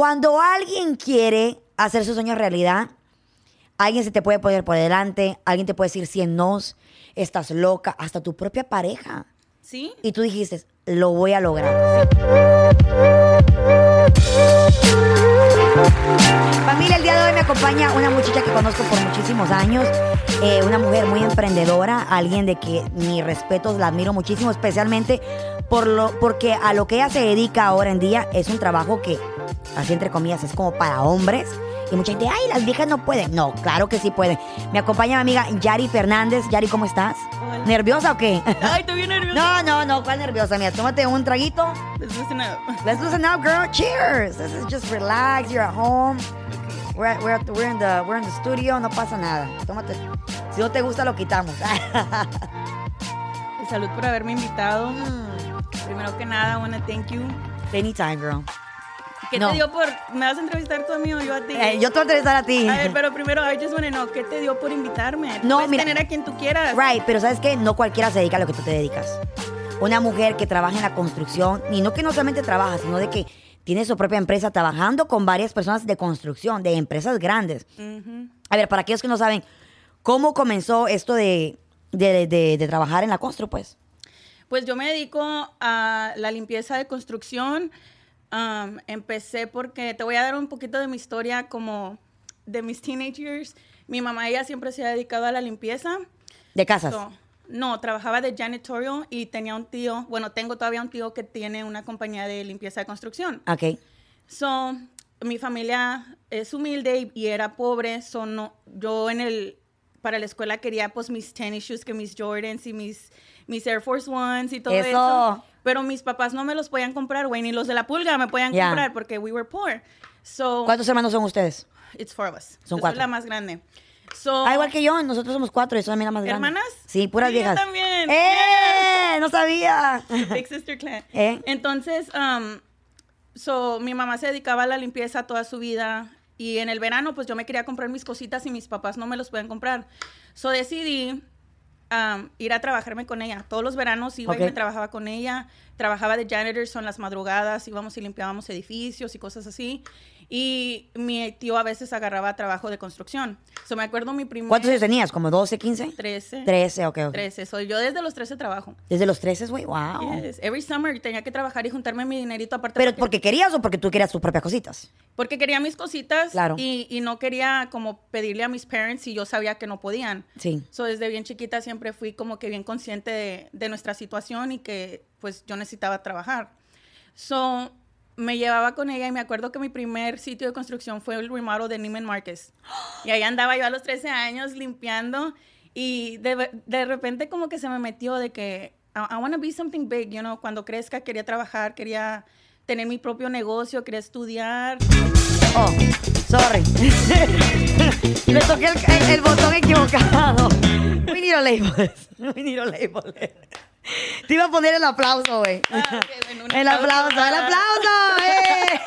Cuando alguien quiere hacer su sueño realidad, alguien se te puede poner por delante, alguien te puede decir 100 nos, estás loca, hasta tu propia pareja. ¿Sí? Y tú dijiste, lo voy a lograr. Familia, el día de hoy me acompaña una muchacha que conozco por muchísimos años, eh, una mujer muy emprendedora, alguien de que mi respeto, la admiro muchísimo, especialmente por lo, porque a lo que ella se dedica ahora en día es un trabajo que, así entre comillas, es como para hombres. Y mucha gente, ay, las viejas no pueden. No, claro que sí pueden. Me acompaña mi amiga Yari Fernández. Yari, ¿cómo estás? Hola. ¿Nerviosa o qué? Ay, estoy bien nerviosa. No, no, no, ¿cuál nerviosa? Mira, tómate un traguito. Let's listen up. Let's listen now, girl. Cheers. This is just relax. You're at home. We're, at- we're, at- we're in the, we're in the studio. No pasa nada. Tómate. Si no te gusta, lo quitamos. Salud por haberme invitado. Mm. Primero que nada, I wanna thank you. Anytime, girl. ¿Qué No. te dio por... ¿Me vas a entrevistar tú a mí o yo a ti? Eh, yo te voy a entrevistar a ti. A ver, pero primero, I just know, ¿qué te dio por invitarme? No, puedes mira- tener a quien tú quieras. Right, pero ¿sabes qué? No cualquiera se dedica a lo que tú te dedicas. Una mujer que trabaja en la construcción, y no que no solamente trabaja, sino de que tiene su propia empresa trabajando con varias personas de construcción, de empresas grandes. A ver, para aquellos que no saben, ¿cómo comenzó esto de, de, de- de trabajar en la constru, pues? Pues yo me dedico a la limpieza de construcción. Um, empecé porque te voy a dar un poquito de mi historia como de mis teenage years. Mi mamá, ella siempre se ha dedicado a la limpieza. De casas. So, no, trabajaba de janitorial y tenía un tío, bueno, tengo todavía un tío que tiene una compañía de limpieza de construcción. Ok. So, mi familia es humilde y, y era pobre, so no, yo en el, para la escuela quería pues mis tennis shoes, que mis Jordans y mis, mis Air Force Ones y todo Eso. eso. Pero mis papás no me los podían comprar, güey, ni los de la pulga me podían comprar porque we were poor. So, ¿Cuántos hermanos son ustedes? it's four of us. Son Yo cuatro. soy la más grande. So, Ah, igual que yo, nosotros somos cuatro y soy la más grande. ¿Hermanas? Sí, puras Sí, yo viejas. también. ¡Eh! No sabía. Big Sister Clan. ¿Eh? Entonces, um, so, mi mamá se dedicaba a la limpieza toda su vida y en el verano pues yo me quería comprar mis cositas y mis papás no me los podían comprar. So decidí um, ir a trabajarme con ella. Todos los veranos iba y me trabajaba con ella. Trabajaba de janitor, son las madrugadas, íbamos y limpiábamos edificios y cosas así. Y mi tío a veces agarraba trabajo de construcción. So me acuerdo mi primer... ¿Cuántos años tenías? ¿Como 12, 15? 13. 13, ok, ok. 13. Soy yo desde los 13 trabajo. Desde los 13, güey, wow. Yes. Every summer tenía que trabajar y juntarme mi dinerito aparte. ¿Pero porque, porque querías o porque tú querías tus propias cositas? porque quería mis cositas Claro. y, y no quería como pedirle a mis parents y yo sabía que no podían. Sí. So, desde bien chiquita siempre fui como que bien consciente de, de nuestra situación y que pues yo necesitaba trabajar. So, me llevaba con ella y me acuerdo que mi primer sitio de construcción fue el remodel de Neiman Marcus. Y ahí andaba yo a los 13 años limpiando y de, repente como que se me metió de que I, want to be something big, you know, cuando crezca quería trabajar, quería tener mi propio negocio, quería estudiar. Oh, sorry. Le toqué el, el- el botón equivocado. We need a label. We need a label. Te iba a poner el aplauso, güey. Ah, ok, bueno, el aplauso, el aplauso.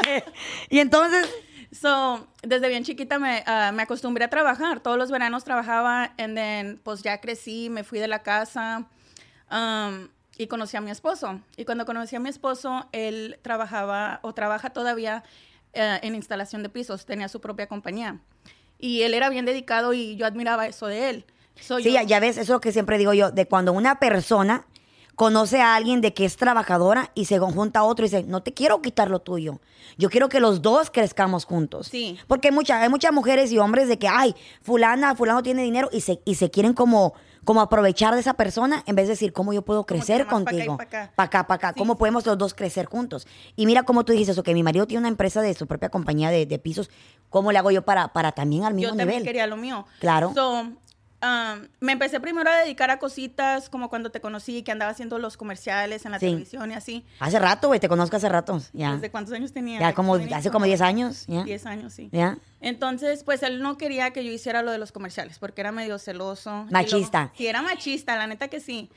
¡eh! Y entonces, So, desde bien chiquita me, ah, me acostumbré a trabajar. Todos los veranos trabajaba, and then, pues ya crecí, me fui de la casa um, y conocí a mi esposo. Y cuando conocí a mi esposo, él trabajaba o trabaja todavía eh, en instalación de pisos, tenía su propia compañía. Y él era bien dedicado y yo admiraba eso de él. So, sí, yo- ya ves, eso es lo que siempre digo yo, de cuando una persona conoce a alguien de que es trabajadora y se conjunta a otro y dice, no te quiero quitar lo tuyo, yo quiero que los dos crezcamos juntos. Sí. Porque hay, mucha- hay muchas mujeres y hombres de que, ay, fulana, fulano tiene dinero y se, y se quieren como, como aprovechar de esa persona en vez de decir, ¿cómo yo puedo crecer pa' acá contigo? pa' acá. Para acá, para acá. Sí. ¿Cómo podemos los dos crecer juntos? Y mira cómo tú dices eso, que mi marido tiene una empresa de su propia compañía de, de pisos. ¿Cómo le hago yo para, para también al mismo yo también nivel? quería lo mío. Claro. So, um, me empecé primero a dedicar a cositas como cuando te conocí, que andaba haciendo los comerciales en la Sí. televisión y así. Hace rato, güey, te conozco hace rato. Ya. ¿Desde cuántos años tenía? Ya como, hace como 10 años. ¿ya? 10 años, sí. ¿Ya? Entonces, pues él no quería que yo hiciera lo de los comerciales porque era medio celoso. Machista. luego- sí, era machista, la neta que sí.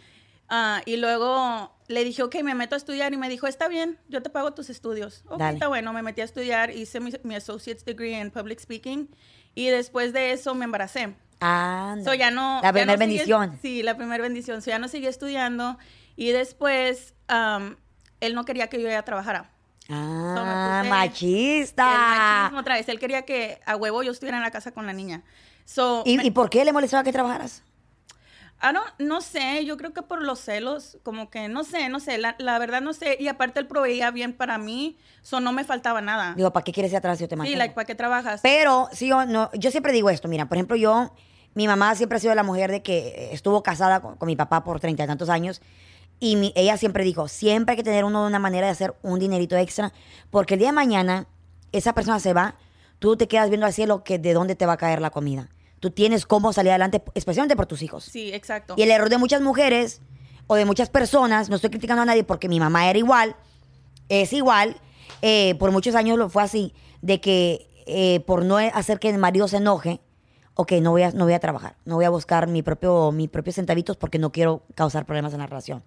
Ah, y luego le dije, ok, me meto a estudiar y me dijo, está bien, yo te pago tus estudios. Ok, Dale. está bueno, me metí a estudiar, hice mi, mi associate's degree en public speaking y después de eso me embaracé. Ah, So, ya no, La primera no bendición. sí, la primera bendición. So, ya no seguí estudiando y después am, él no quería que yo ya trabajara. Ah, machista. El machismo otra vez. Él quería que a huevo yo estuviera en la casa con la niña. So, ¿Y, me- y por qué le molestaba que trabajaras? Ah, no, no sé, yo creo que por los celos, como que no sé, no sé, la, la verdad no sé. Y aparte él proveía bien para mí, so no me faltaba nada. Digo, ¿para qué quieres ir atrás si yo te sí, mantengo? like, ¿para qué trabajas? Pero sí, yo, no, yo siempre digo esto, mira, por ejemplo, yo, mi mamá siempre ha sido la mujer de que estuvo casada con, con mi papá por treinta y tantos años. Y mi- ella siempre dijo, siempre hay que tener uno una manera de hacer un dinerito extra, porque el día de mañana esa persona se va, tú te quedas viendo al cielo que de dónde te va a caer la comida. Tú tienes cómo salir adelante, especialmente por tus hijos. Sí, exacto. Y el error de muchas mujeres o de muchas personas, no estoy criticando a nadie porque mi mamá era igual, es igual, eh, por muchos años lo fue así, de que eh, por no hacer que el marido se enoje, ok, no voy a, no voy a trabajar, no voy a buscar mi propio, mis propios centavitos porque no quiero causar problemas en la relación.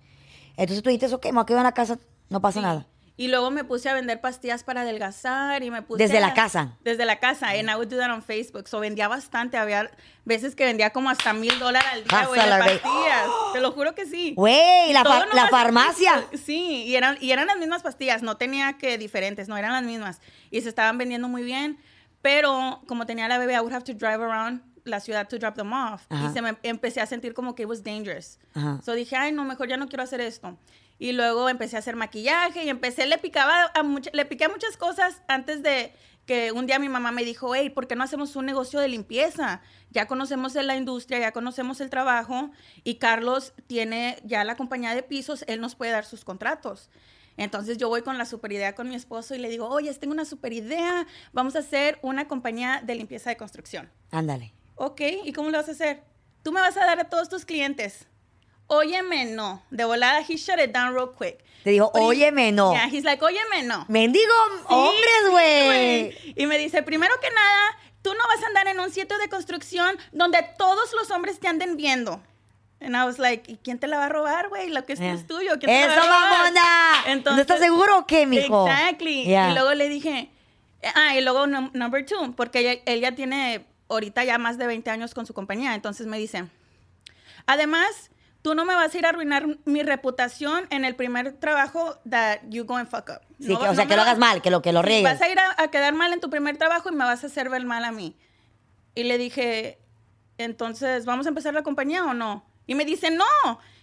Entonces tú dices, ok, me voy a quedar en la casa, no pasa Sí. nada. Y luego me puse a vender pastillas para adelgazar y me puse Desde a- la casa. Desde la casa. And I would do that on Facebook. So vendía bastante. Había veces que vendía como hasta mil dólares al día, güey, de pastillas. Te lo juro que sí. Güey, la, far- la farmacia. Sí, y eran, y eran las mismas pastillas, no tenía que diferentes, no eran las mismas. Y se estaban vendiendo muy bien, pero como tenía la bebé, I would have to drive around la ciudad to drop them off. Ajá. Y se me empecé a sentir como que it was dangerous. Ajá. So dije, ay, no, mejor ya no quiero hacer esto. Y luego empecé a hacer maquillaje y empecé, le picaba a much- le piqué a muchas cosas antes de que un día mi mamá me dijo, hey, ¿por qué no hacemos un negocio de limpieza? Ya conocemos la industria, ya conocemos el trabajo y Carlos tiene ya la compañía de pisos, él nos puede dar sus contratos. Entonces yo voy con la super idea con mi esposo y le digo, oye, tengo una super idea, vamos a hacer una compañía de limpieza de construcción. Ándale. Ok, ¿y cómo lo vas a hacer? Tú me vas a dar a todos tus clientes. Óyeme, no. De volada, he shut it down real quick. Te dijo, óyeme, no. Yeah, he's like, óyeme, no. Mendigo Sí, hombres, güey. Y me dice, primero que nada, tú no vas a andar en un sitio de construcción donde todos los hombres te anden viendo. And I was like, ¿y quién te la va a robar, güey? Lo que es, Yeah. es tuyo. ¿quién te la va a ¡Eso, robar? mamona! ¿No estás seguro o qué, mijo? Exactly. Yeah. Y luego le dije, ah, y luego num- number two, porque ella, él ya tiene ahorita ya más de 20 años con su compañía. Entonces me dice, además, tú no me vas a ir a arruinar mi reputación en el primer trabajo that you go and fuck up. Sí, No- que, o sea, no que me lo hagas mal, que lo que lo riegues. Vas a ir a, a quedar mal en tu primer trabajo y me vas a hacer ver mal a mí. Y le dije, entonces, ¿vamos a empezar la compañía o no? Y me dice, no.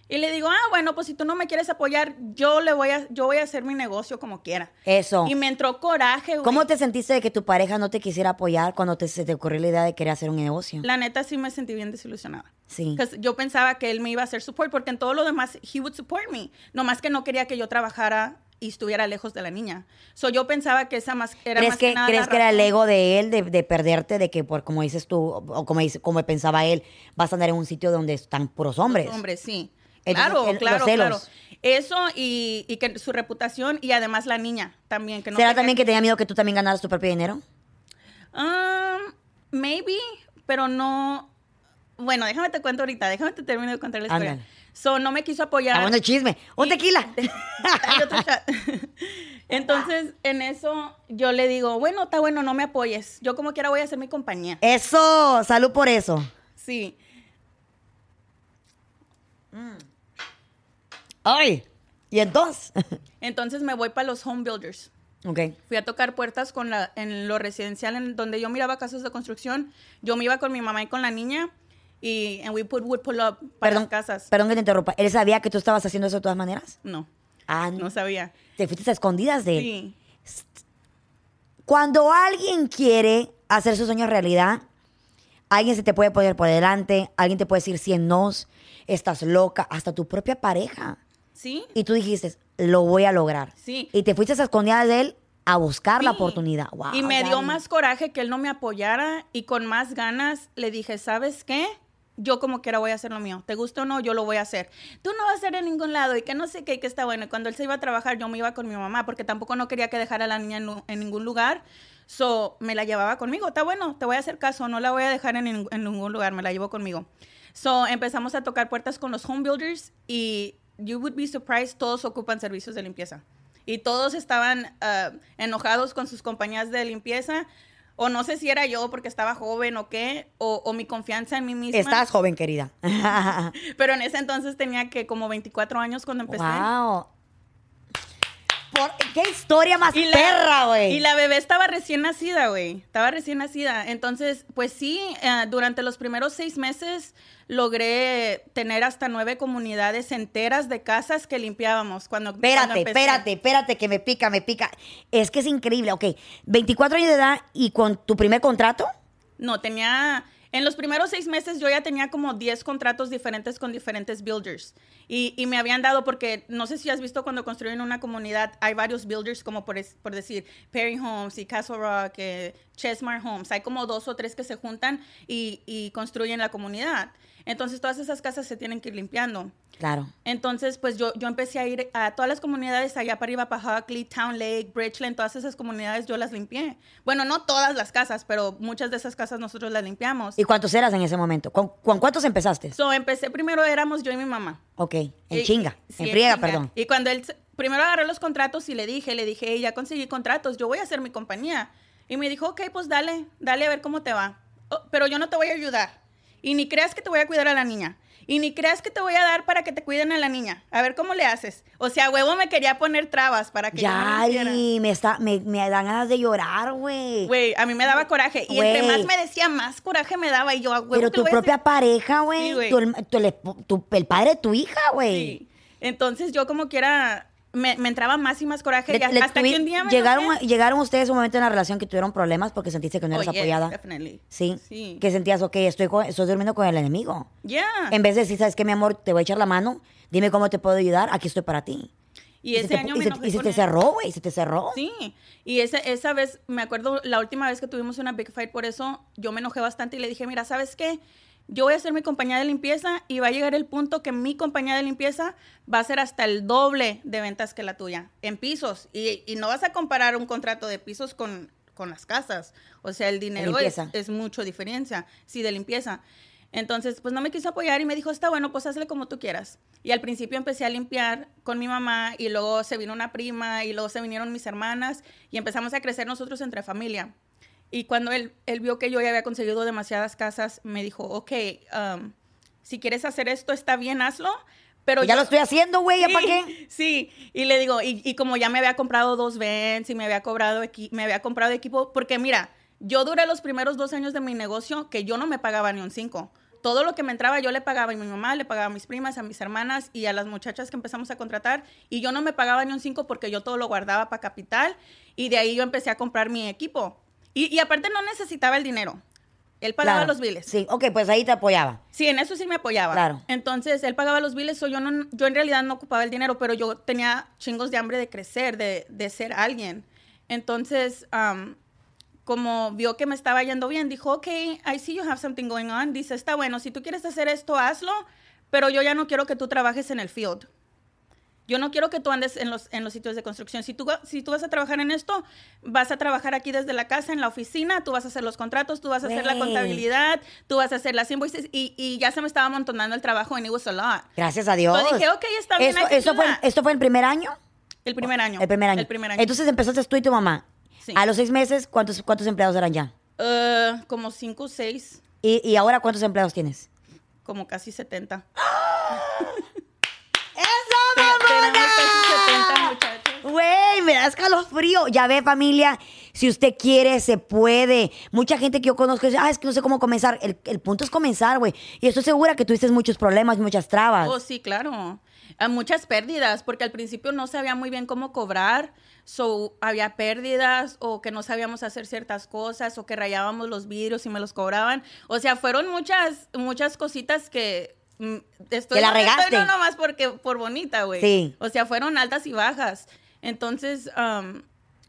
Y le digo, ah, bueno, pues si tú no me quieres apoyar, yo le voy a, yo voy a hacer mi negocio como quiera. Eso. Y me entró coraje, güey. ¿Cómo te sentiste de que tu pareja no te quisiera apoyar cuando te, se te ocurrió la idea de querer hacer un negocio? La neta sí me sentí bien desilusionada. Sí. 'Cause Yo pensaba que él me iba a hacer support porque en todo lo demás, he would support me. Nomás que no quería que yo trabajara y estuviera lejos de la niña. So yo pensaba que esa más era ¿Crees más que, nada ¿crees la que era el ego de él de, de perderte, de que por como dices tú, o como, dice, como pensaba él, vas a andar en un sitio donde están puros hombres? Hombres, sí. Claro, el- los claro, celos. claro. Eso y, y que su reputación y además la niña también. Que no ¿Será también que tenía miedo que tú también ganaras tu propio dinero? Um, maybe, pero no. Bueno, déjame te cuento ahorita, déjame te termino de contar la historia. Ándale. So, no me quiso apoyar. Ah, bueno, chisme. ¡Un tequila! Hay otro shot. Entonces, en eso yo le digo, bueno, está bueno, no me apoyes. Yo como quiera voy a hacer mi compañía. Eso, salud por eso. Sí. Ay, ¿y entonces? Entonces me voy para los home builders. ok. Fui a tocar puertas con la, en lo residencial, en donde yo miraba casas de construcción. Yo me iba con mi mamá y con la niña y and we put wood pull up para Perdón, las casas. perdón que te interrumpa. ¿Él sabía que tú estabas haciendo eso de todas maneras? No, Ah, no sabía. Te fuiste a escondidas de él. Sí, Cuando alguien quiere hacer sus sueños realidad, alguien se te puede poner por delante, alguien te puede decir 100 nos, estás loca, hasta tu propia pareja. Sí, Y tú dijiste, lo voy a lograr. Sí. Y te fuiste a escondidas de él a buscar la oportunidad. Wow, y me dio más coraje que él no me apoyara y con más ganas le dije, ¿sabes qué? Yo como quiera voy a hacer lo mío. ¿Te gusta o no? Yo lo voy a hacer. Tú no vas a hacer en ningún lado y que no sé qué, y que está bueno. Y cuando él se iba a trabajar, yo me iba con mi mamá porque tampoco no quería que dejara a la niña en, ningún lugar. So, me la llevaba conmigo. Está bueno, te voy a hacer caso. No la voy a dejar en, en ningún lugar. Me la llevo conmigo. So, empezamos a tocar puertas con los home builders y you would be surprised, todos ocupan servicios de limpieza. Y todos estaban ah, enojados con sus compañías de limpieza. O no sé si era yo porque estaba joven o qué, o, o mi confianza en mí misma. Estás joven, querida. Pero en ese entonces tenía que como 24 años cuando empecé. wow. por- qué historia más Y la- perra, güey. Y la bebé estaba recién nacida, güey. Estaba recién nacida. Entonces, pues sí, eh, durante los primeros seis meses logré tener hasta nueve comunidades enteras de casas que limpiábamos. Cuando, cuando Espérate, empecé. espérate, espérate, que me pica, me pica. Es que es increíble. Ok, 24 años de edad y con tu primer contrato. No, tenía... En los primeros seis meses yo ya tenía como 10 contratos diferentes con diferentes builders. Y, y me habían dado, porque no sé si has visto cuando construyen una comunidad, hay varios builders como por, es- por decir Perry Homes y Castle Rock, eh, Chesmar Homes. Hay como dos o tres que se juntan y, y construyen la comunidad. Entonces todas esas casas se tienen que ir limpiando. Claro. Entonces, pues yo, yo empecé a ir a todas las comunidades allá para arriba, para Hockley, Town Lake, Bridgeland, todas esas comunidades yo las limpié. Bueno, no todas las casas, pero muchas de esas casas nosotros las limpiamos. ¿Y cuántos eras en ese momento? ¿Con, con cuántos empezaste? So, empecé primero, éramos yo y mi mamá. Ok, en Y- chinga, sí, en friega, perdón. Y cuando él, primero agarré los contratos y le dije, le dije, "Hey, ya conseguí contratos, yo voy a hacer mi compañía. Y me dijo, ok, pues dale, dale a ver cómo te va. "Oh, pero yo no te voy a ayudar. Y ni creas que te voy a cuidar a la niña. Y ni creas que te voy a dar para que te cuiden a la niña. A ver cómo le haces. O sea, huevo me quería poner trabas para que yo no lo hiciera. Yari, me, está, me, me dan ganas de llorar, güey. Güey, a mí me daba coraje. Y entre Güey. más me decía, más coraje me daba. Y yo, a huevo Pero tu propia hacer- pareja, Sí, güey. tu, el- el padre de tu hija, güey. Sí. Entonces yo como quiera, me, me entraba más y más coraje. Le- y le hasta que un día me llegaron, enojé. llegaron ustedes un momento en la relación que tuvieron problemas porque sentiste que no eras Oh, yes, apoyada. definitely. Sí. Sí. Que sentías, ok, estoy, con- estoy durmiendo con el enemigo. Ya. En vez de decir, ¿sabes qué, mi amor? Te voy a echar la mano. Dime cómo te puedo ayudar. Aquí estoy para ti. Y se ese te, año y me se- enojé y se te cerró, güey. Se te cerró. Sí, y esa, esa vez, me acuerdo, la última vez que tuvimos una big fight por eso, yo me enojé bastante y le dije, mira, ¿sabes qué? Yo voy a hacer mi compañía de limpieza y va a llegar el punto que mi compañía de limpieza va a ser hasta el doble de ventas que la tuya, en pisos. Y, y no vas a comparar un contrato de pisos con, con las casas. O sea, el dinero es, es mucho diferencia, sí, de limpieza. Entonces, pues no me quiso apoyar y me dijo, está bueno, pues hazle como tú quieras. Y al principio empecé a limpiar con mi mamá y luego se vino una prima y luego se vinieron mis hermanas y empezamos a crecer nosotros entre familia. Y cuando él, él vio que yo ya había conseguido demasiadas casas, me dijo, ok, um, si quieres hacer esto, está bien, hazlo. Pero ya yo- lo estoy haciendo, güey. ¿Ya Sí, para qué? Sí, y le digo, y, y como ya me había comprado dos Vans y me había, cobrado me había comprado equipo, porque mira, yo duré los primeros dos años de mi negocio que yo no me pagaba ni un cinco. Todo lo que me entraba yo le pagaba a mi mamá, le pagaba a mis primas, a mis hermanas y a las muchachas que empezamos a contratar. Y yo no me pagaba ni un cinco porque yo todo lo guardaba para capital. Y de ahí yo empecé a comprar mi equipo. Y, y aparte no necesitaba el dinero. Él pagaba Claro. los biles. Sí, ok, pues ahí te apoyaba. Sí, en eso sí me apoyaba. Claro. Entonces, él pagaba los biles, o yo, no, yo en realidad no ocupaba el dinero, pero yo tenía chingos de hambre de crecer, de, de ser alguien. Entonces, como vio que me estaba yendo bien, dijo, ok, I see you have something going on. Dice, está bueno, si tú quieres hacer esto, hazlo, pero yo ya no quiero que tú trabajes en el field. Yo no quiero que tú andes en los, en los sitios de construcción. Si tú, si tú vas a trabajar en esto, vas a trabajar aquí desde la casa, en la oficina, tú vas a hacer los contratos, tú vas a hacer la contabilidad, tú vas a hacer las invoices y, y ya se me estaba amontonando el trabajo and it was a lot. Gracias a Dios. Yo dije, ok, está bien, eso do fue. ¿Esto fue el primer año? El primer año. El primer año. El primer año. Entonces empezaste tú y tu mamá. Sí. A los seis meses, ¿cuántos, cuántos empleados eran ya? Eh, como cinco o seis, ¿Y, y ahora cuántos empleados tienes? como casi 70. ¡Eso, Tenemos casi 70 muchachos. Güey, me da escalofrío. Ya ve, familia, si usted quiere, se puede. Mucha gente que yo conozco dice, ah, es que no sé cómo comenzar. El, el punto es comenzar, güey. Y estoy segura que tuviste muchos problemas, muchas trabas. Oh, sí, claro. A muchas pérdidas, porque al principio no sabía muy bien cómo cobrar, so había pérdidas o que no sabíamos hacer ciertas cosas o que rayábamos los vidrios y me los cobraban. O sea, fueron muchas muchas cositas que mm, estoy Que la donde estoy regaste. no nomás porque por bonita, güey. Sí. O sea, fueron altas y bajas. Entonces, um,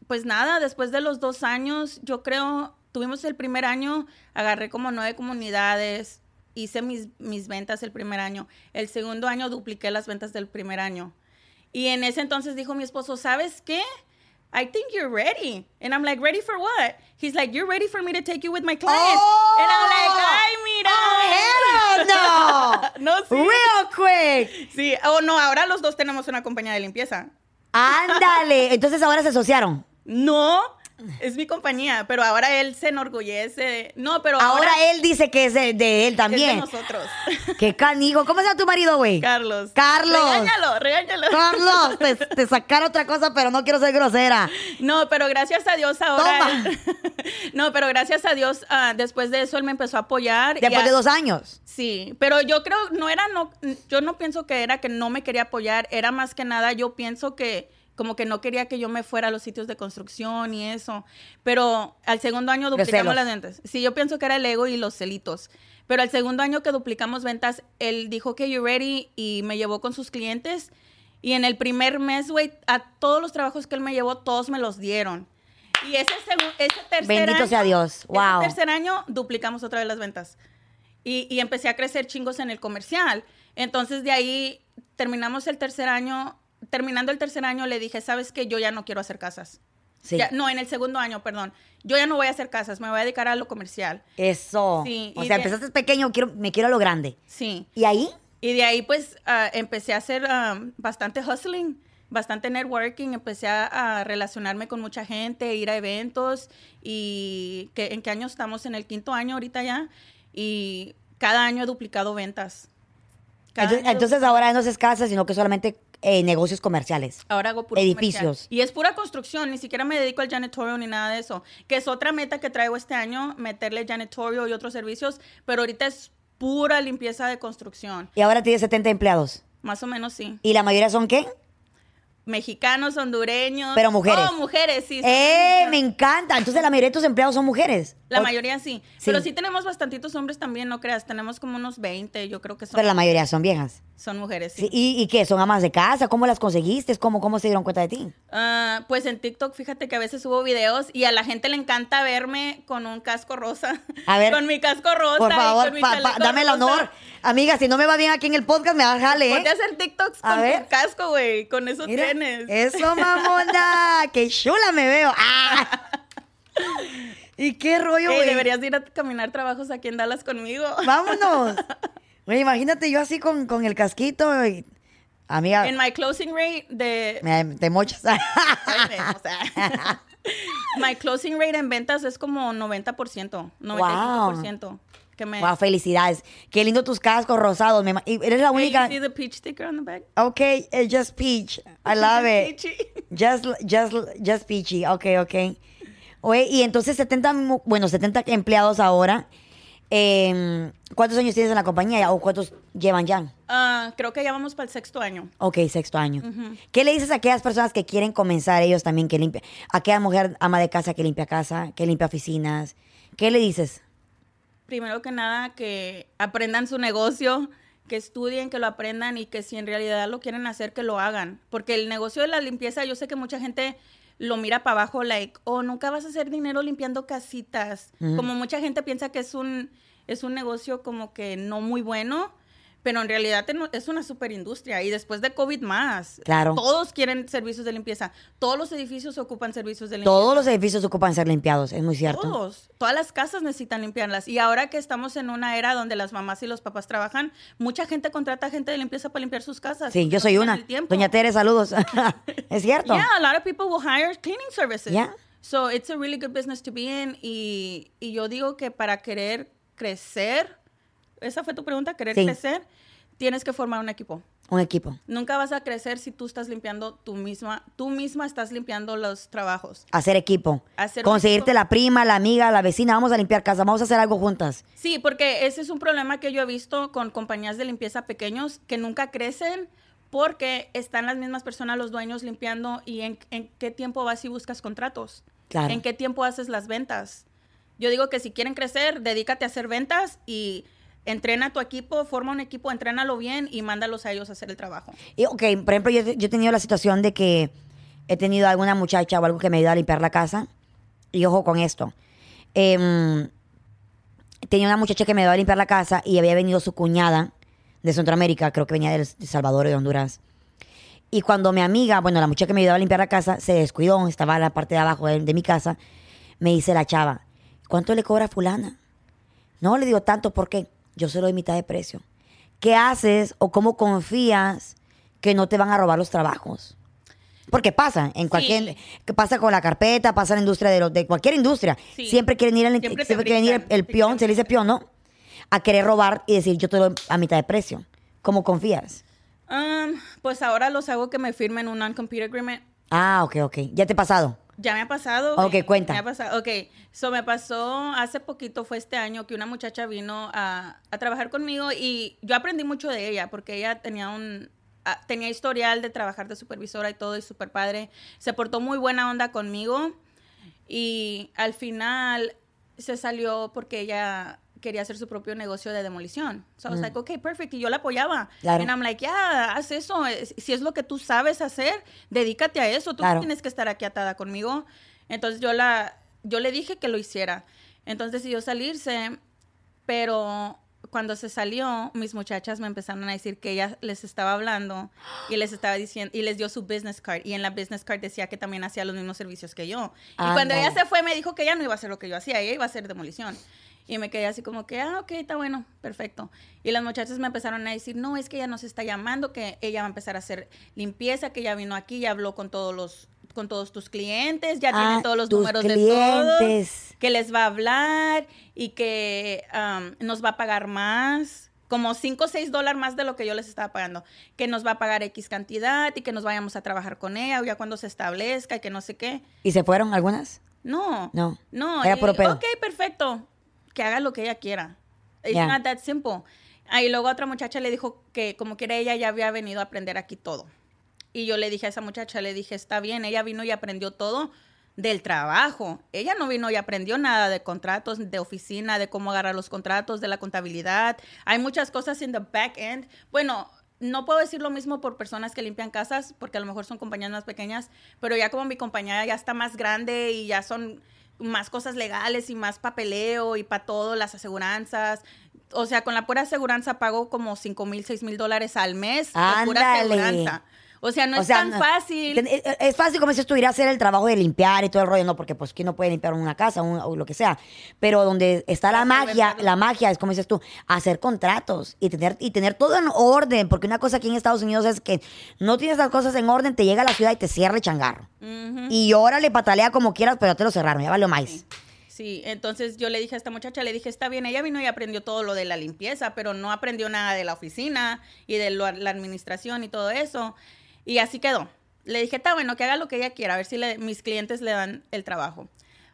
pues nada, después de los dos años, yo creo, tuvimos el primer año, agarré como nueve comunidades, hice mis, mis ventas el primer año. El segundo año dupliqué las ventas del primer año. Y en ese entonces dijo mi esposo, ¿sabes qué? I think you're ready. And I'm like, ready for what? He's like, you're ready for me to take you with my clients. And I'm like, ay, mira. ¡Oh, hell no! no, sí. Real quick. Sí, o no, ahora los dos tenemos una compañía de limpieza. Ándale. Entonces ahora se asociaron. No, Es mi compañía, pero ahora él se enorgullece. de- No, pero Ahora, ahora, él dice que es de, de él es de también. nosotros. Qué canijo. ¿Cómo se llama tu marido, güey? Carlos. Carlos. Regáñalo, regáñalo. Carlos, te, te sacaron otra cosa, pero no quiero ser grosera. No, pero gracias a Dios ahora. Toma. no, pero gracias a Dios, ah, después de eso él me empezó a apoyar. Después a- de dos años. Sí, pero yo creo, no era, no, yo no pienso que era que no me quería apoyar, era más que nada, yo pienso que como que no quería que yo me fuera a los sitios de construcción y eso, pero al segundo año duplicamos las ventas. Sí, yo pienso que era el ego y los celitos, pero al segundo año que duplicamos ventas, él dijo que you ready y me llevó con sus clientes y en el primer mes, güey, a todos los trabajos que él me llevó, todos me los dieron. Y ese, ese tercer Bendito año, sea Dios. ese Wow. tercer año duplicamos otra vez las ventas. Y, y empecé a crecer chingos en el comercial. Entonces de ahí terminamos el tercer año. Terminando el tercer año le dije, sabes que yo ya no quiero hacer casas. Sí. Ya- no, en el segundo año, perdón. Yo ya no voy a hacer casas, me voy a dedicar a lo comercial. Eso. Sí, o sea, de- empezaste pequeño, quiero, me quiero a lo grande. Sí. ¿Y ahí? Y de ahí pues ah, empecé a hacer ah, bastante hustling, bastante networking, empecé a, a relacionarme con mucha gente, ir a eventos y que, en qué año estamos, en el quinto año ahorita ya y cada año he duplicado ventas. Entonces, ahora no es casa, sino que solamente eh, negocios comerciales. Ahora hago puro Edificios. comercial. Y es pura construcción, ni siquiera me dedico al janitorio ni nada de eso. Que es otra meta que traigo este año, meterle janitorio y otros servicios, pero ahorita es pura limpieza de construcción. Y ahora tienes 70 empleados. Más o menos sí. ¿Y la mayoría son qué? Mexicanos, hondureños. Pero mujeres. Oh, mujeres, sí. ¡Eh! Me encanta. Entonces la mayoría de tus empleados son mujeres. La O- mayoría sí. Sí. Pero sí tenemos bastantitos hombres también, no creas. Tenemos como unos 20, yo creo que son, Pero la mayoría son viejas. son mujeres, sí. Sí, ¿Y, y qué? ¿Son amas de casa? ¿Cómo las conseguiste? ¿Cómo, ¿Cómo se dieron cuenta de ti? Ah, pues en TikTok, fíjate que a veces subo videos y a la gente le encanta verme con un casco rosa. A ver. Con mi casco rosa. Por y favor, con mi pa- dame el rosa. honor. Amiga, si no me va bien aquí en el podcast, me va a jale, Ponte a ¿eh? hacer TikToks A con ver. tu casco, güey. Con eso Mira, tienes. Eso, mamona. ¡Qué chula me veo! ¡Ah! ¿Y qué rollo, güey? deberías de ir a caminar trabajos aquí en Dallas conmigo. Vámonos. Güey, imagínate yo así con, con el casquito y... Amiga, En my closing rate de... me, te mochas. O sea, my closing rate en ventas es como 90%, 95%. Que me... wow, felicidades. Qué lindo tus cascos rosados. me eres la Hey, you única... see the peach sticker on the back? Ok, eh, just peach. I love it. Peachy. Just, just, just peachy. Ok, ok. Oye, y entonces 70, mu- bueno, 70 empleados ahora. Em, ¿Cuántos años tienes en la compañía o cuántos llevan ya? Ah, creo que ya vamos para el sexto año. Ok, sexto año. ¿Qué le dices a aquellas personas que quieren comenzar ellos también que limpia? Aquella mujer ama de casa que limpia casa, que limpia oficinas. ¿Qué le dices? Primero que nada, que aprendan su negocio, que estudien, que lo aprendan y que si en realidad lo quieren hacer, que lo hagan. Porque el negocio de la limpieza, yo sé que mucha gente lo mira para abajo, like, oh, nunca vas a hacer dinero limpiando casitas. Como mucha gente piensa que es un, es un negocio como que no muy bueno, pero en realidad es una super industria. Y después de COVID más. Claro. Todos quieren servicios de limpieza. Todos los edificios ocupan servicios de limpieza. Todos los edificios ocupan ser limpiados, es muy cierto. Todos. Todas las casas necesitan limpiarlas. Y ahora que estamos en una era donde las mamás y los papás trabajan, mucha gente contrata gente de limpieza para limpiar sus casas. Sí, yo soy una. Doña Tere, saludos. es cierto. Yeah, a lot of people will hire cleaning services. Yeah. So it's a really good business to be in. Y, y yo digo que para querer crecer, esa fue tu pregunta, querer Sí. crecer, tienes que formar un equipo. Un equipo. Nunca vas a crecer si tú estás limpiando tú misma, tú misma estás limpiando los trabajos. Hacer equipo. Hacer Conseguirte equipo. la prima, la amiga, la vecina. Vamos a limpiar casa, vamos a hacer algo juntas. Sí, porque ese es un problema que yo he visto con compañías de limpieza pequeños que nunca crecen porque están las mismas personas, los dueños limpiando y en, en qué tiempo vas y buscas contratos. Claro. En qué tiempo haces las ventas. Yo digo que si quieren crecer, dedícate a hacer ventas y entrena a tu equipo, forma un equipo, entrénalo bien y mándalos a ellos a hacer el trabajo. Y, ok, por ejemplo, yo, yo he tenido la situación de que he tenido alguna muchacha o algo que me ayuda a limpiar la casa. Y ojo con esto. Em, tenía una muchacha que me ayudaba a limpiar la casa y había venido su cuñada de Centroamérica, creo que venía de Salvador y de Honduras. Y cuando mi amiga, bueno, la muchacha que me ayudaba a limpiar la casa, se descuidó, estaba en la parte de abajo de, de mi casa, me dice la chava, ¿cuánto le cobra fulana? No le digo tanto porque yo se lo doy mitad de precio. ¿Qué haces o cómo confías que no te van a robar los trabajos? Porque pasa en cualquier, que pasa con la carpeta, pasa en la industria de, los, de cualquier industria. Sí. Siempre quieren ir, al, Siempre siempre, quieren ir el, quieren se le dice peón, ¿no? A querer robar y decir, yo te doy a mitad de precio. ¿Cómo confías? Um, pues ahora los hago que me firmen un non-compete agreement. Ah, ok, ok. ¿Ya te ha pasado? Ya me ha pasado. Ok, cuenta. Me ha pasado. Ok, so me pasó hace poquito, fue este año, que una muchacha vino a, a trabajar conmigo y yo aprendí mucho de ella porque ella tenía un ah, tenía historial de trabajar de supervisora y todo y súper padre. Se portó muy buena onda conmigo y al final se salió porque ella quería hacer su propio negocio de demolición. So I was like, okay, perfect. Y yo la apoyaba. Mm. Claro. And I'm like, yeah, haz eso. Es- Si es lo que tú sabes hacer, dedícate a eso. Tú no Claro. tienes que estar aquí atada conmigo. Entonces yo la, yo le dije que lo hiciera. Entonces decidió salirse, pero cuando se salió, mis muchachas me empezaron a decir que ella les estaba hablando y les estaba diciendo, y les dio su business card. Y en la business card decía que también hacía los mismos servicios que yo. Y cuando ella Ándale. se fue, me dijo que ella no iba a hacer lo que yo hacía, ella iba a hacer demolición. Y me quedé así como que, ah, ok, está bueno, perfecto. Y las muchachas me empezaron a decir, no, es que ella nos está llamando, que ella va a empezar a hacer limpieza, que ella vino aquí, ya habló con todos los con todos tus clientes, ya Ah, tiene todos los números de todos, que les va a hablar y que um, nos va a pagar más, como 5 o 6 dólares más de lo que yo les estaba pagando, que nos va a pagar X cantidad y que nos vayamos a trabajar con ella ya cuando se establezca y que no sé qué. ¿Y se fueron algunas? No. No. No. Era y. Ok, perfecto. Que haga lo que ella quiera. It's Ya. not that simple. Ahí luego otra muchacha le dijo que como quiera ella ya había venido a aprender aquí todo. Y yo le dije a esa muchacha, le dije, está bien, ella vino y aprendió todo del trabajo. Ella no vino y aprendió nada de contratos, de oficina, de cómo agarrar los contratos, de la contabilidad. Hay muchas cosas en the back end. Bueno, no puedo decir lo mismo por personas que limpian casas, porque a lo mejor son compañías más pequeñas, pero ya como mi compañía ya está más grande y ya son más cosas legales y más papeleo y para todo, las aseguranzas. O sea, con la pura aseguranza pago como 5 mil, 6 mil dólares al mes de pura Ándale. aseguranza. O sea, no O es sea, tan fácil. Es, es fácil, como dices tú, ir a hacer el trabajo de limpiar y todo el rollo, no, porque pues quién no puede limpiar una casa un- o lo que sea. Pero donde está la magia, la magia es como dices tú, hacer contratos y tener, y tener todo en orden, porque una cosa aquí en Estados Unidos es que no tienes las cosas en orden, te llega a la ciudad y te cierra el changarro. Ujú. Y órale, patalea como quieras, pero te lo cerraron, ya valió más. Sí, entonces yo le dije a esta muchacha, le dije, está bien, ella vino y aprendió todo lo de la limpieza, pero no aprendió nada de la oficina y de lo- la administración y todo eso. Y así quedó. Le dije, está bueno, que haga lo que ella quiera, a ver si le- mis clientes le dan el trabajo.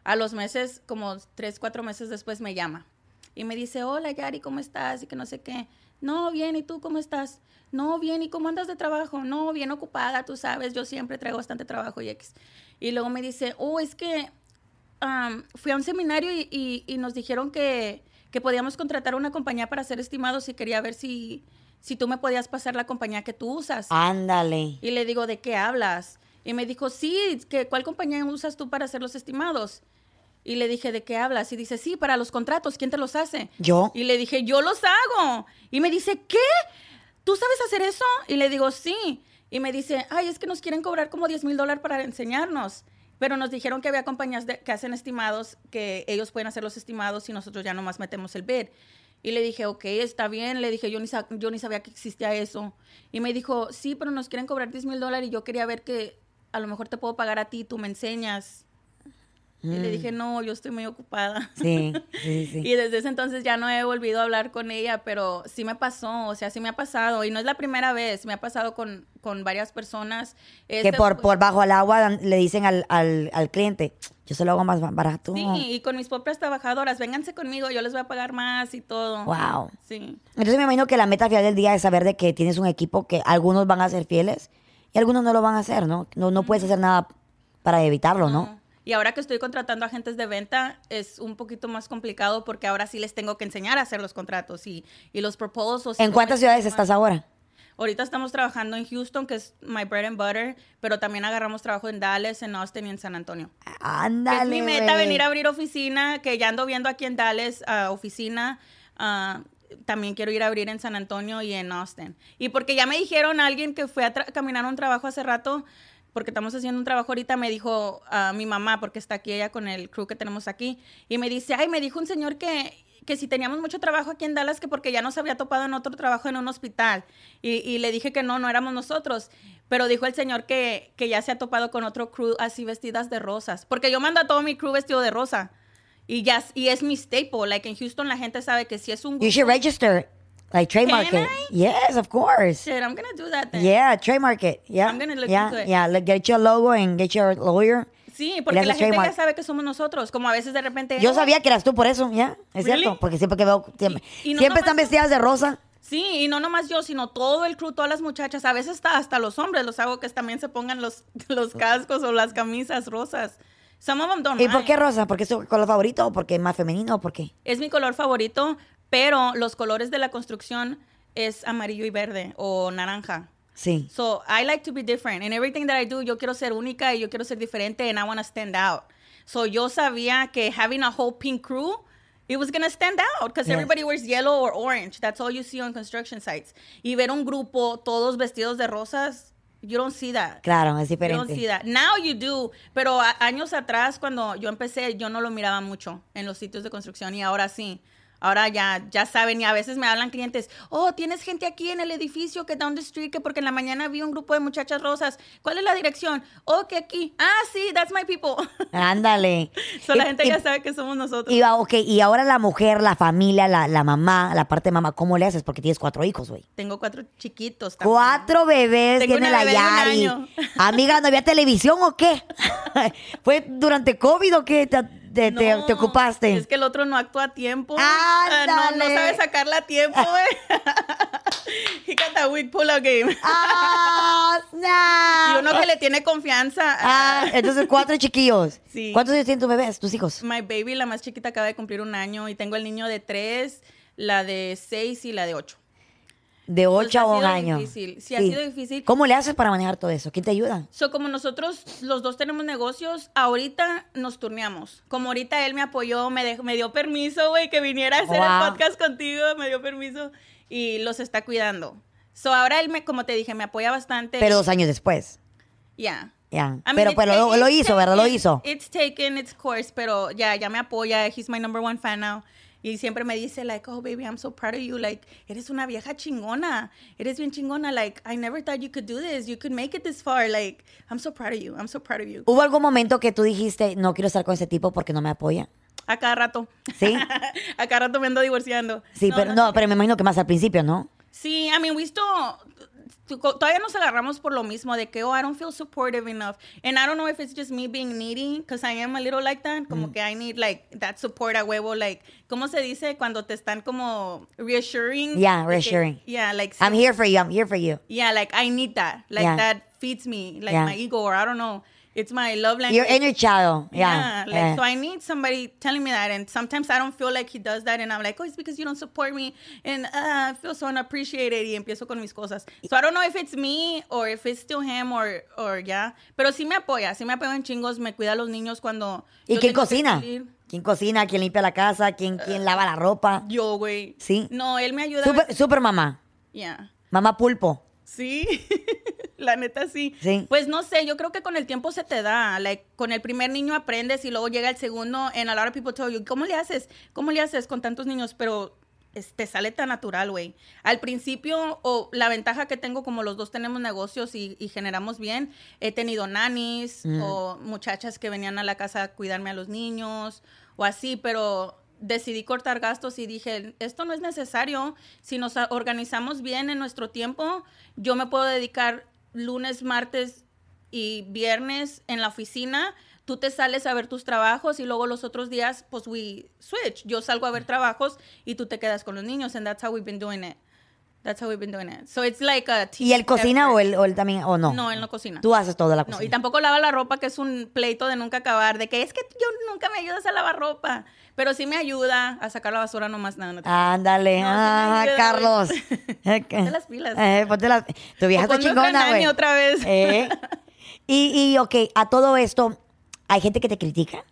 A los meses, como tres, cuatro meses después, me llama y me dice, hola Yari, ¿cómo estás? Y que no sé qué. No, bien, ¿y tú cómo estás? No, bien, ¿y cómo andas de trabajo? No, bien ocupada, tú sabes, yo siempre traigo bastante trabajo y X. Y luego me dice, oh, es que fui a un seminario y, nos dijeron que, que podíamos contratar una compañía para hacer estimados y quería ver si, si tú me podías pasar la compañía que tú usas. Ándale. Y le digo, ¿de qué hablas? Y me dijo, sí, que, ¿cuál compañía usas tú para hacer los estimados? Y le dije, ¿de qué hablas? Y dice, sí, para los contratos, ¿quién te los hace? ¿Yo? Y le dije, yo los hago. Y me dice, ¿qué? ¿Tú sabes hacer eso? Y le digo, sí. Y me dice, ay, es que nos quieren cobrar como 10 mil dólares para enseñarnos. Pero nos dijeron que había compañías de- que hacen estimados, que ellos pueden hacer los estimados y nosotros ya nomás metemos el bid. Y le dije, ok, está bien. Le dije, yo ni, yo ni sabía que existía eso. Y me dijo, sí, pero nos quieren cobrar 10 mil dólares y yo quería ver que a lo mejor te puedo pagar a ti, tú me enseñas. Y le dije, no, yo estoy muy ocupada. Sí, sí, sí. Y desde ese entonces ya no he volvido a hablar con ella, pero sí me pasó, o sea, sí me ha pasado. Y no es la primera vez, me ha pasado con, con varias personas. que Este, por, pues, por bajo el agua le dicen al, al, al cliente, yo se lo hago más ba- barato. Sí, y con mis propias trabajadoras, vénganse conmigo, yo les voy a pagar más y todo. Wow. Sí. Entonces me imagino que la meta final del día es saber de que tienes un equipo que algunos van a ser fieles y algunos no lo van a hacer, ¿no? No, no puedes hacer nada para evitarlo, ¿no? Y ahora que estoy contratando agentes de venta, es un poquito más complicado porque ahora sí les tengo que enseñar a hacer los contratos y, y los proposals. ¿En cuántas ciudades estás ahora? Ahorita estamos trabajando en Houston, que es my bread and butter, pero también agarramos trabajo en Dallas, en Austin y en San Antonio. Ándale. es mi meta venir a abrir oficina, que ya ando viendo aquí en Dallas ah, oficina. ah, también quiero ir a abrir en San Antonio y en Austin. Y porque ya me dijeron alguien que fue a caminar un trabajo hace rato, porque estamos haciendo un trabajo ahorita, me dijo a mi mamá, porque está aquí ella con el crew que tenemos aquí, y me dice, ay, me dijo un señor que, que si teníamos mucho trabajo aquí en Dallas, que porque ya nos había topado en otro trabajo en un hospital. Y, y le dije que no, no éramos nosotros. Pero dijo el señor que, que ya se ha topado con otro crew así vestidas de rosas. Porque yo mando a todo mi crew vestido de rosa. Y ya, y es mi staple. Like en Houston la gente sabe que si es un You should register, like trademark Can it. I? Yes, of course. Shit, I'm gonna do that then. Yeah, trademark it. Yeah. I'm gonna look yeah, into it. Yeah, get your logo and get your lawyer. Sí, porque la gente ya sabe que somos nosotros. Como a veces de repente. Yo "Oh, sabía que eras tú por eso, ya, es Really? cierto, porque siempre que veo, siempre, Y- y no siempre están vestidas de rosa. Sí, y no nomás yo, sino todo el crew, todas las muchachas. A veces hasta, hasta los hombres los hago que también se pongan los, los cascos o las camisas rosas. Some of them don't ¿Y por qué rosa? ¿Porque es tu color favorito o porque es más femenino o por qué? Es mi color favorito, pero los colores de la construcción es amarillo y verde o naranja. Sí. So I like to be different. In everything that I do, yo quiero ser única y yo quiero ser diferente and I want to stand out. So yo sabía que having a whole pink crew, it was going to stand out because Yes. everybody wears yellow or orange. That's all you see on construction sites. Y ver un grupo todos vestidos de rosas, you don't see that. Claro, es You don't diferente. see that. Now you do. Pero años atrás, cuando yo empecé, yo no lo miraba mucho en los sitios de construcción y ahora sí. Ahora ya, ya saben y a veces me hablan clientes, oh, tienes gente aquí en el edificio que down the street, que porque en la mañana vi un grupo de muchachas rosas. ¿Cuál es la dirección? Oh, que aquí. Ah, sí, that's my people. Ándale. so la gente y- ya sabe que somos nosotros. Y, ah, ok, y ahora la mujer, la familia, la, la mamá, la parte de mamá, ¿cómo le haces? Porque tienes cuatro hijos, güey. Tengo cuatro chiquitos también. Cuatro bebés Tengo tiene una la bebé de un año. Amiga, ¿no había televisión o qué? ¿Fue durante COVID o qué te, te- te- No, te ocupaste? Es que el otro no actúa a tiempo. Ah, no, no Ándale. sabe sacarla a tiempo, güey. He got weak pull-out game. ¡Ah, snap! Y uno que le tiene confianza. Ah, entonces cuatro chiquillos. Sí. ¿Cuántos años tienen tus bebés, tus hijos? My baby, la más chiquita, acaba de cumplir un año. Y tengo el niño de tres, la de seis y la de ocho. De Pues ocho ha a un sido año. difícil, sí, ha sido difícil. ¿Cómo le haces para manejar todo eso? ¿Quién te ayuda? So, como nosotros los dos tenemos negocios, ahorita nos turneamos. Como ahorita él me apoyó, me, dejó- me dio permiso, güey, que viniera a hacer Wow. el podcast contigo, me dio permiso y los está cuidando. So, ahora él, me, como te dije, me apoya bastante. Pero dos años después. Ya. I mean, pero pero lo, lo hizo, ¿verdad? Lo hizo. It's taken its course, pero ya, ya me apoya. He's my number one fan now. Y siempre me dice, like, oh, baby, I'm so proud of you. Like, eres una vieja chingona. Eres bien chingona. Like, I never thought you could do this. You could make it this far. Like, I'm so proud of you. I'm so proud of you. ¿Hubo algún momento que tú dijiste, no quiero estar con ese tipo porque no me apoya? A cada rato. ¿Sí? a cada rato me ando divorciando. Sí, pero no, pero me imagino que más al principio, ¿no? Sí, I mean, we still, todavía nos agarramos por lo mismo de que, oh, I don't feel supportive enough. And I don't know if it's just me being needy, because I am a little like that, Mm. como que I need, like, that support a huevo, like, ¿cómo se dice cuando te están como reassuring? Yeah, que- reassuring. yeah, like, I'm here for you, I'm here for you. yeah, like, I need that. Like, Yeah. that feeds me, like, Yeah. my ego, or I don't know. It's my love language. Your inner child. Yeah, Yeah. like so I need somebody telling me that, and sometimes I don't feel like he does that, and I'm like, oh, it's because you don't support me, and uh, I feel so unappreciated, y empiezo con mis cosas. So I don't know if it's me or if it's still him or or yeah, pero sí me apoya, sí me apoya en chingos, me cuida a los niños cuando. ¿Y quién cocina? ¿Quién cocina? ¿Quién limpia la casa? ¿Quién, quién lava la ropa? Yo, güey. Sí. No, él me ayuda. Super, super mamá. Yeah. Mamá pulpo. Sí, la neta sí. Sí. Pues no sé, yo creo que con el tiempo se te da. Like, con el primer niño aprendes y luego llega el segundo. And a lot of people tell you, ¿cómo le haces? ¿Cómo le haces con tantos niños? Pero es- te sale tan natural, güey. Al principio, o la ventaja que tengo, como los dos tenemos negocios y, y generamos bien, he tenido nannies Mm. o muchachas que venían a la casa a cuidarme a los niños o así, pero decidí cortar gastos y dije, esto no es necesario. Si nos organizamos bien en nuestro tiempo, yo me puedo dedicar lunes, martes y viernes en la oficina. Tú te sales a ver tus trabajos y luego los otros días, pues we switch. Yo salgo a ver trabajos y tú te quedas con los niños. And that's how we've been doing it. That's how we've been doing it. So it's like a ¿Y él cocina o él, o él también, o no? No, él no cocina. Tú haces toda la No, cocina. y tampoco lava la ropa, que es un pleito de nunca acabar, de que es que yo nunca me ayudas a lavar ropa, pero sí me ayuda a sacar la basura nomás nada. No, Ándale, No, sí ah, ayuda, Carlos. Ponte las pilas. Eh, ponte las... Tu vieja está chingona, güey. otra vez. Eh. Y, y, ok, a todo esto, ¿hay gente que te critica?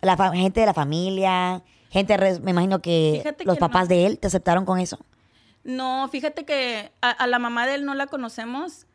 La gente de la familia, gente, me imagino que Fíjate los que papás no. de él te aceptaron con eso. No, fíjate que a, a la mamá de él no la conocemos,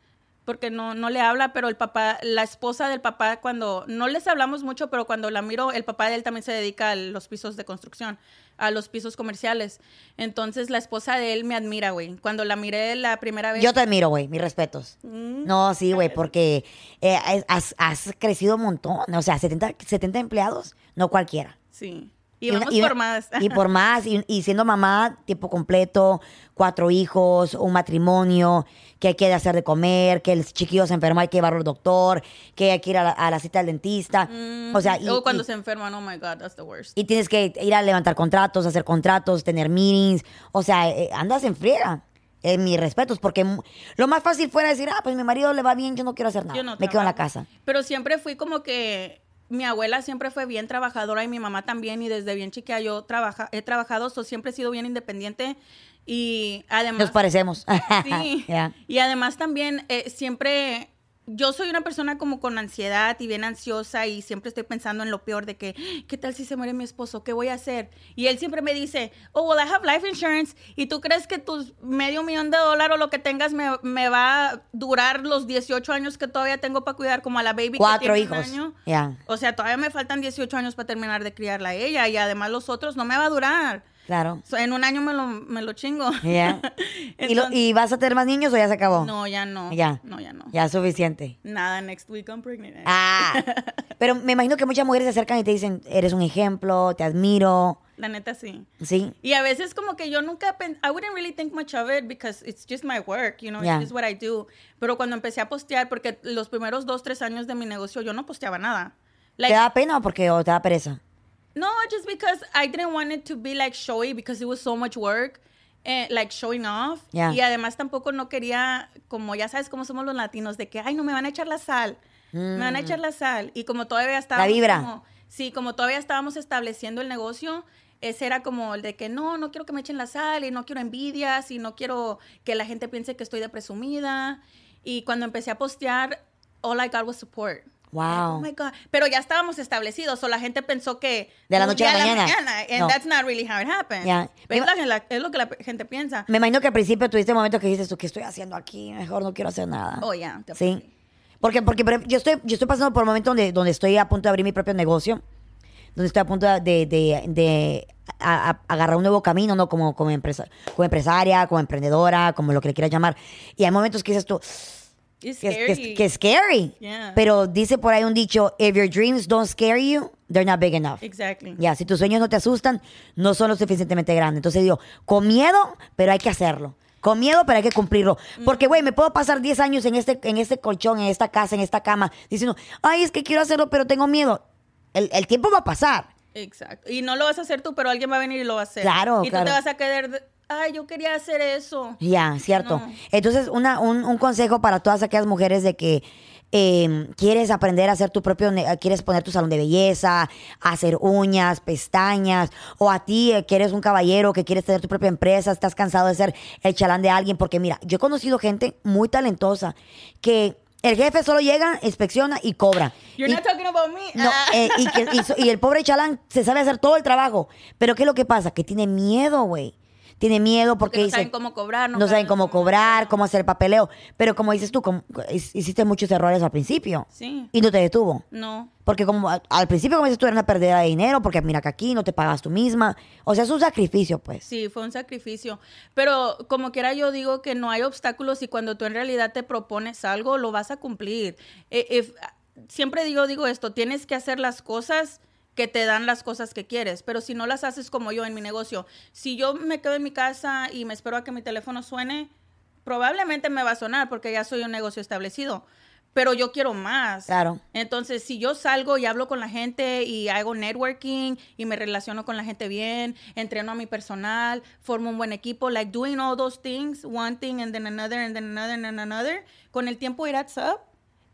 porque no, no le habla, pero el papá, la esposa del papá, cuando no les hablamos mucho, pero cuando la miro, el papá de él también se dedica a los pisos de construcción, a los pisos comerciales. Entonces la esposa de él me admira, güey. Cuando la miré la primera vez. Yo te admiro, güey, mis respetos. Mm. No, sí, güey, porque eh, has, has crecido un montón. O sea, 70, 70 empleados, no cualquiera. Sí. Y, vamos y- por más. Y por más, y, y siendo mamá, tiempo completo, cuatro hijos, un matrimonio, que hay que hacer de comer, que el chiquillo se enferma, hay que llevarlo al doctor, que hay que ir a la, a la cita del dentista. O sea, y, o cuando y- se enferman, oh my God, that's the worst. y tienes que ir a levantar contratos, hacer contratos, tener meetings. O sea, eh, andas en friega. En mis respetos, porque lo más fácil fuera decir, ah, pues mi marido le va bien, yo no quiero hacer nada. Yo no Me quedo en la casa. Pero siempre fui como que mi abuela siempre fue bien trabajadora y mi mamá también y desde bien chiquita yo trabaja, he trabajado, so siempre he sido bien independiente y además Nos parecemos. Sí. Y además también eh, siempre, yo soy una persona como con ansiedad y bien ansiosa y siempre estoy pensando en lo peor de que, ¿qué tal si se muere mi esposo? ¿Qué voy a hacer? Y él siempre me dice, oh, well, I have life insurance. ¿Y tú crees que tus medio millón de dólares o lo que tengas me, me va a durar los 18 años que todavía tengo para cuidar como a la baby Cuatro que tiene un hijos. año? Ya. O sea, todavía me faltan 18 años para terminar de criarla a ella y además los otros no me va a durar. Claro. So, en un año me lo, me lo chingo. ¿Y, lo- ¿Y vas a tener más niños o ya se acabó? no, ya no. Ya. No, ya no. Ya, suficiente. Nada, next week I'm pregnant. Ah. Pero me imagino que muchas mujeres se acercan y te dicen, eres un ejemplo, te admiro. La neta sí. Sí. Y a veces como que yo nunca pen- I wouldn't really think much of it because it's just my work, you know, Yeah. it's just what I do. Pero cuando empecé a postear, porque los primeros dos, tres años de mi negocio yo no posteaba nada. Like, ¿Te da pena o porque o te da pereza? No, just because I didn't want it to be like showy because it was so much work. eh, like showing off. Yeah. Y además tampoco no quería, como ya sabes cómo somos los latinos, de que, ay, no me van a echar la sal. Me van a echar la sal. Y como todavía estábamos... Mm. vibra. como- sí, como todavía estábamos estableciendo el negocio, ese era como el de que no, no quiero que me echen la sal y no quiero envidias y no quiero que la gente piense que estoy de presumida. Y cuando empecé a postear, all I got was support. Wow. Oh my God. Pero ya estábamos establecidos, o la gente pensó que. De la noche a la día mañana. And No. that's not really how it happened. Ya. Es, Me- la- es lo que la gente piensa. Me imagino que al principio tuviste momentos que dices, tú, ¿qué estoy haciendo aquí? Mejor no quiero hacer nada. Oh, yeah. Sí. Porque, porque yo estoy, yo estoy pasando por un momento donde, donde estoy a punto de abrir mi propio negocio, donde estoy a punto de, de- de a- a- agarrar un nuevo camino, ¿no? Como, como, empresa, como empresaria, como emprendedora, como lo que le quieras llamar. Y hay momentos que dices tú, It's que, scary. que, que es scary. Yeah. Pero dice por ahí un dicho, if your dreams don't scare you, they're not big enough. Exactly. Ya, si tus sueños no te asustan, no son lo suficientemente grandes. Entonces digo, con miedo, pero hay que hacerlo. Con miedo, pero hay que cumplirlo. Porque, güey, me puedo pasar 10 años en este, en este colchón, en esta casa, en esta cama, diciendo, ay, es que quiero hacerlo, pero tengo miedo. El, el tiempo va a pasar. Exacto. Y no lo vas a hacer tú, pero alguien va a venir y lo va a hacer. Claro, Y claro. tú te vas a quedar, ay, yo quería hacer eso. Ya, cierto. No. Entonces, una, un, un consejo para todas aquellas mujeres de que eh, quieres aprender a hacer tu propio, quieres poner tu salón de belleza, hacer uñas, pestañas, o a ti eh, que eres un caballero que quieres tener tu propia empresa, estás cansado de ser el chalán de alguien, porque mira, yo he conocido gente muy talentosa que el jefe solo llega, inspecciona y cobra. You're Y- not talking about me. no, Ah. eh, y, que- y el pobre chalán se sabe hacer todo el trabajo. Pero ¿qué es lo que pasa? Que tiene miedo, güey. Tiene miedo porque, Porque no dice, saben cómo cobrar, no no saben cómo cobrar, cómo hacer el papeleo. Pero como dices tú, como- hic- hiciste muchos errores al principio. Sí. Y no te detuvo. No. Porque como al principio, como dices tú, era una pérdida de dinero, porque mira que aquí no te pagas tú misma. O sea, es un sacrificio, pues. Sí, fue un sacrificio. Pero como quiera yo digo que no hay obstáculos y cuando tú en realidad te propones algo, lo vas a cumplir. Eh, if- siempre digo, digo esto, tienes que hacer las cosas que te dan las cosas que quieres, pero si no las haces como yo en mi negocio, si yo me quedo en mi casa y me espero a que mi teléfono suene, probablemente me va a sonar porque ya soy un negocio establecido, pero yo quiero más. Claro. Entonces, si yo salgo y hablo con la gente y hago networking y me relaciono con la gente bien, entreno a mi personal, formo un buen equipo, like doing all those things, one thing and then another and then another and then another, con el tiempo it adds up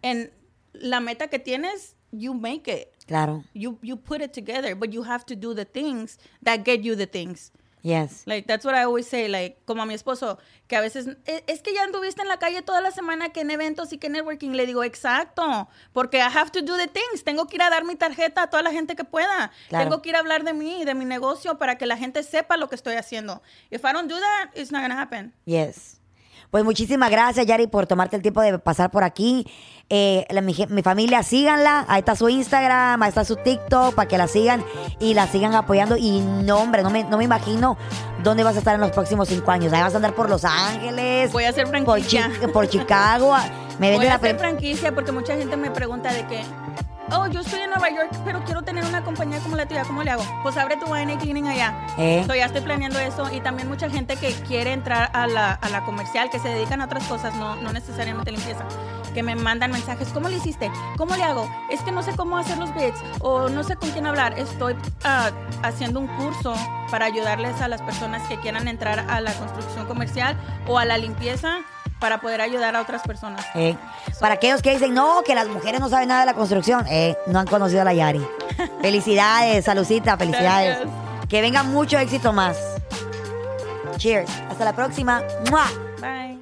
and la meta que tienes, you make it. Claro. You you put it together, but you have to do the things that get you the things. Yes. Like, that's what I always say, like, como a mi esposo, que a veces, "E- es que ya anduviste en la calle toda la semana, que en eventos y que networking. Le digo, exacto, porque I have to do the things. Tengo que ir a dar mi tarjeta a toda la gente que pueda. Claro. Tengo que ir a hablar de mí, de mi negocio, para que la gente sepa lo que estoy haciendo. If I don't do that, it's not gonna happen. Yes. Pues muchísimas gracias, Yari, por tomarte el tiempo de pasar por aquí. Eh, la- mi, mi familia, síganla. Ahí está su Instagram, ahí está su TikTok, para que la sigan y la sigan apoyando. Y no, hombre, no me, no me imagino dónde vas a estar en los próximos cinco años. Ahí vas a andar por Los Ángeles. Voy a por, franquicia. Chi- por Chicago. Me Voy a la hacer franquicia porque mucha gente me pregunta de que, oh, yo estoy en Nueva York, pero quiero tener una compañía como la tuya, ¿cómo le hago? Pues abre tu y cleaning allá. Eh. So, ya estoy planeando eso y también mucha gente que quiere entrar a la, a la comercial, que se dedican a otras cosas, no, no necesariamente limpieza, que me mandan mensajes, ¿cómo le hiciste? ¿Cómo le hago? Es que no sé cómo hacer los bits o no sé con quién hablar. Estoy ah, haciendo un curso para ayudarles a las personas que quieran entrar a la construcción comercial o a la limpieza para poder ayudar a otras personas. Eh, para aquellos que dicen, no, que las mujeres no saben nada de la construcción, eh, no han conocido a la Yari. Felicidades, saludcita, felicidades. Gracias. Que venga mucho éxito más. Cheers. Hasta la próxima. ¡Mua! Bye.